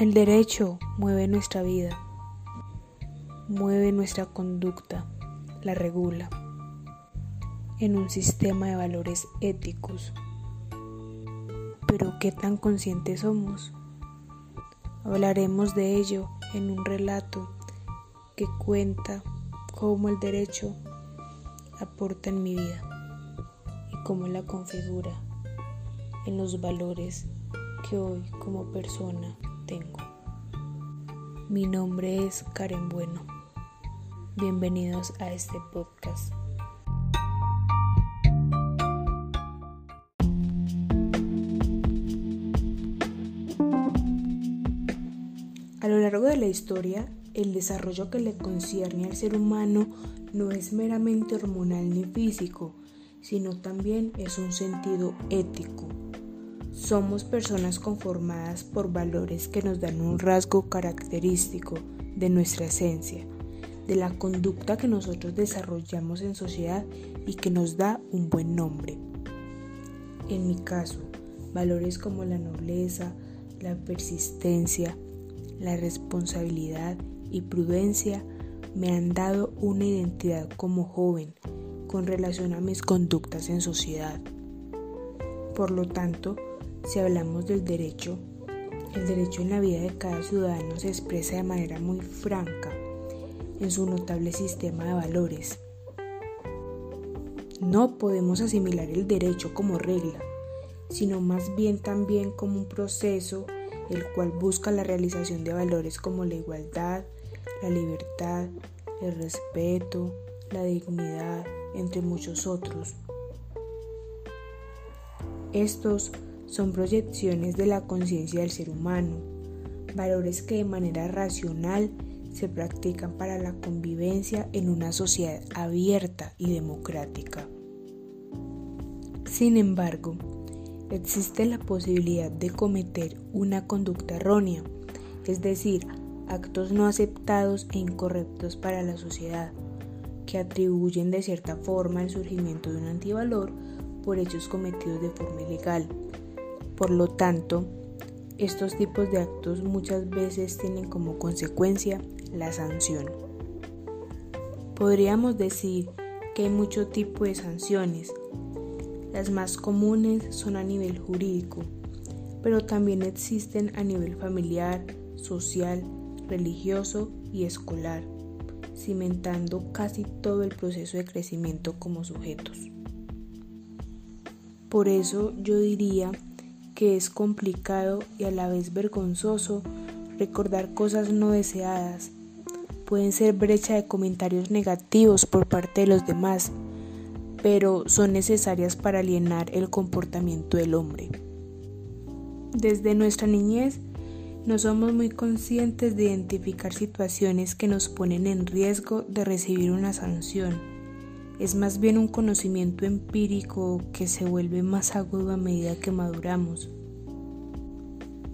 El derecho mueve nuestra vida, mueve nuestra conducta, la regula en un sistema de valores éticos. Pero ¿qué tan conscientes somos? Hablaremos de ello en un relato que cuenta cómo el derecho aporta en mi vida y cómo la configura en los valores que hoy como persona Mi nombre es Karen Bueno. Bienvenidos a este podcast. A lo largo de la historia, el desarrollo que le concierne al ser humano no es meramente hormonal ni físico, sino también es un sentido ético. Somos personas conformadas por valores que nos dan un rasgo característico de nuestra esencia, de la conducta que nosotros desarrollamos en sociedad y que nos da un buen nombre. En mi caso, valores como la nobleza, la persistencia, la responsabilidad y prudencia me han dado una identidad como joven con relación a mis conductas en sociedad. Por lo tanto, si hablamos del derecho, el derecho en la vida de cada ciudadano se expresa de manera muy franca en su notable sistema de valores. No podemos asimilar el derecho como regla, sino más bien también como un proceso el cual busca la realización de valores como la igualdad, la libertad, el respeto, la dignidad, entre muchos otros. Estos son proyecciones de la conciencia del ser humano, valores que de manera racional se practican para la convivencia en una sociedad abierta y democrática. Sin embargo, existe la posibilidad de cometer una conducta errónea, es decir, actos no aceptados e incorrectos para la sociedad, que atribuyen de cierta forma el surgimiento de un antivalor por hechos cometidos de forma ilegal. Por lo tanto, estos tipos de actos muchas veces tienen como consecuencia la sanción. Podríamos decir que hay mucho tipo de sanciones. Las más comunes son a nivel jurídico, pero también existen a nivel familiar, social, religioso y escolar, cimentando casi todo el proceso de crecimiento como sujetos. Por eso yo diría que es complicado y a la vez vergonzoso recordar cosas no deseadas. Pueden ser brecha de comentarios negativos por parte de los demás, pero son necesarias para alienar el comportamiento del hombre. Desde nuestra niñez no somos muy conscientes de identificar situaciones que nos ponen en riesgo de recibir una sanción. Es más bien un conocimiento empírico que se vuelve más agudo a medida que maduramos.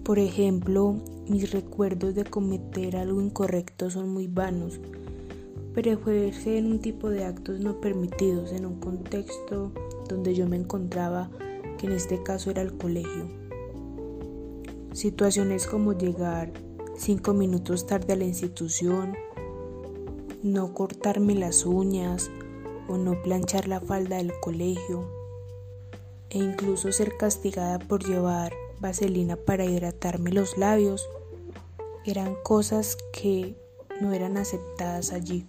Por ejemplo, mis recuerdos de cometer algo incorrecto son muy vanos, pero fue en un tipo de actos no permitidos en un contexto donde yo me encontraba, que en este caso era el colegio. Situaciones como llegar cinco minutos tarde a la institución, no cortarme las uñas o no planchar la falda del colegio e incluso ser castigada por llevar vaselina para hidratarme los labios eran cosas que no eran aceptadas allí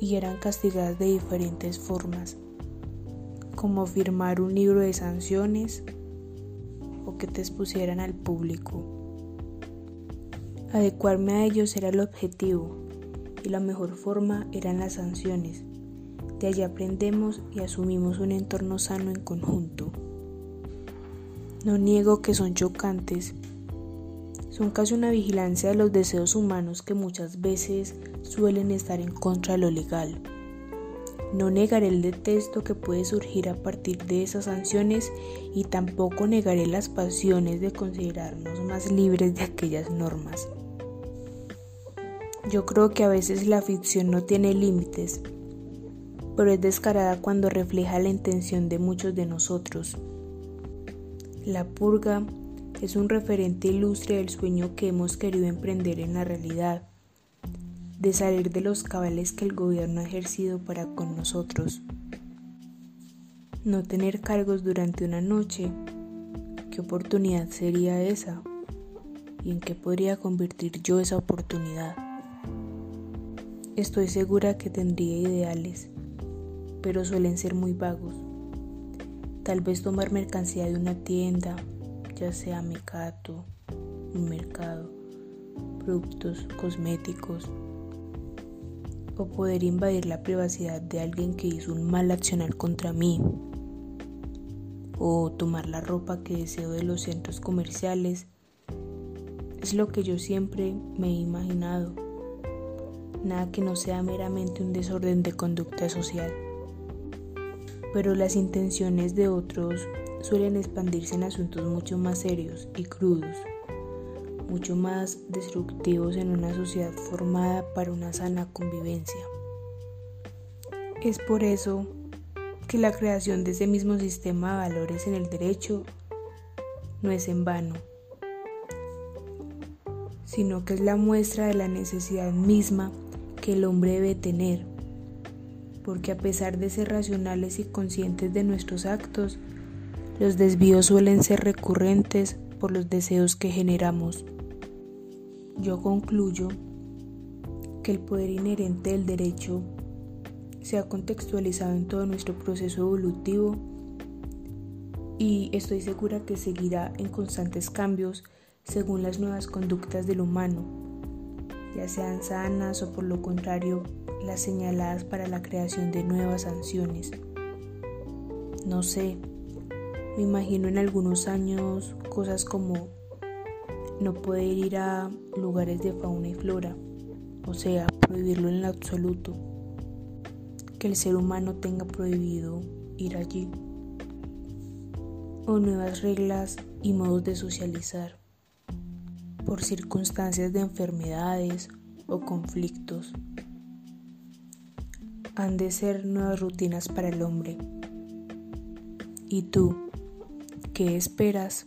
y eran castigadas de diferentes formas, como firmar un libro de sanciones que te expusieran al público. Adecuarme a ellos era el objetivo y la mejor forma eran las sanciones. De allí aprendemos y asumimos un entorno sano en conjunto. No niego que son chocantes, son casi una vigilancia de los deseos humanos que muchas veces suelen estar en contra de lo legal. No negaré el detesto que puede surgir a partir de esas sanciones y tampoco negaré las pasiones de considerarnos más libres de aquellas normas. Yo creo que a veces la ficción no tiene límites, pero es descarada cuando refleja la intención de muchos de nosotros. La purga es un referente ilustre del sueño que hemos querido emprender en la realidad, de salir de los cabales que el gobierno ha ejercido para con nosotros. No tener cargos durante una noche, ¿qué oportunidad sería esa? ¿Y en qué podría convertir yo esa oportunidad? Estoy segura que tendría ideales, pero suelen ser muy vagos. Tal vez tomar mercancía de una tienda, ya sea mecato, un mercado, productos cosméticos, o poder invadir la privacidad de alguien que hizo un mal accionar contra mí, o tomar la ropa que deseo de los centros comerciales, es lo que yo siempre me he imaginado. Nada que no sea meramente un desorden de conducta social. Pero las intenciones de otros suelen expandirse en asuntos mucho más serios y crudos, mucho más destructivos en una sociedad formada para una sana convivencia. Es por eso que la creación de ese mismo sistema de valores en el derecho no es en vano, sino que es la muestra de la necesidad misma que el hombre debe tener, porque a pesar de ser racionales y conscientes de nuestros actos, los desvíos suelen ser recurrentes por los deseos que generamos. Yo concluyo que el poder inherente del derecho se ha contextualizado en todo nuestro proceso evolutivo y estoy segura que seguirá en constantes cambios según las nuevas conductas del humano, ya sean sanas o por lo contrario las señaladas para la creación de nuevas sanciones. No sé, me imagino en algunos años cosas como no poder ir a lugares de fauna y flora, o sea, prohibirlo en absoluto, que el ser humano tenga prohibido ir allí, o nuevas reglas y modos de socializar por circunstancias de enfermedades o conflictos. Han de ser nuevas rutinas para el hombre. ¿Y tú? ¿Qué esperas?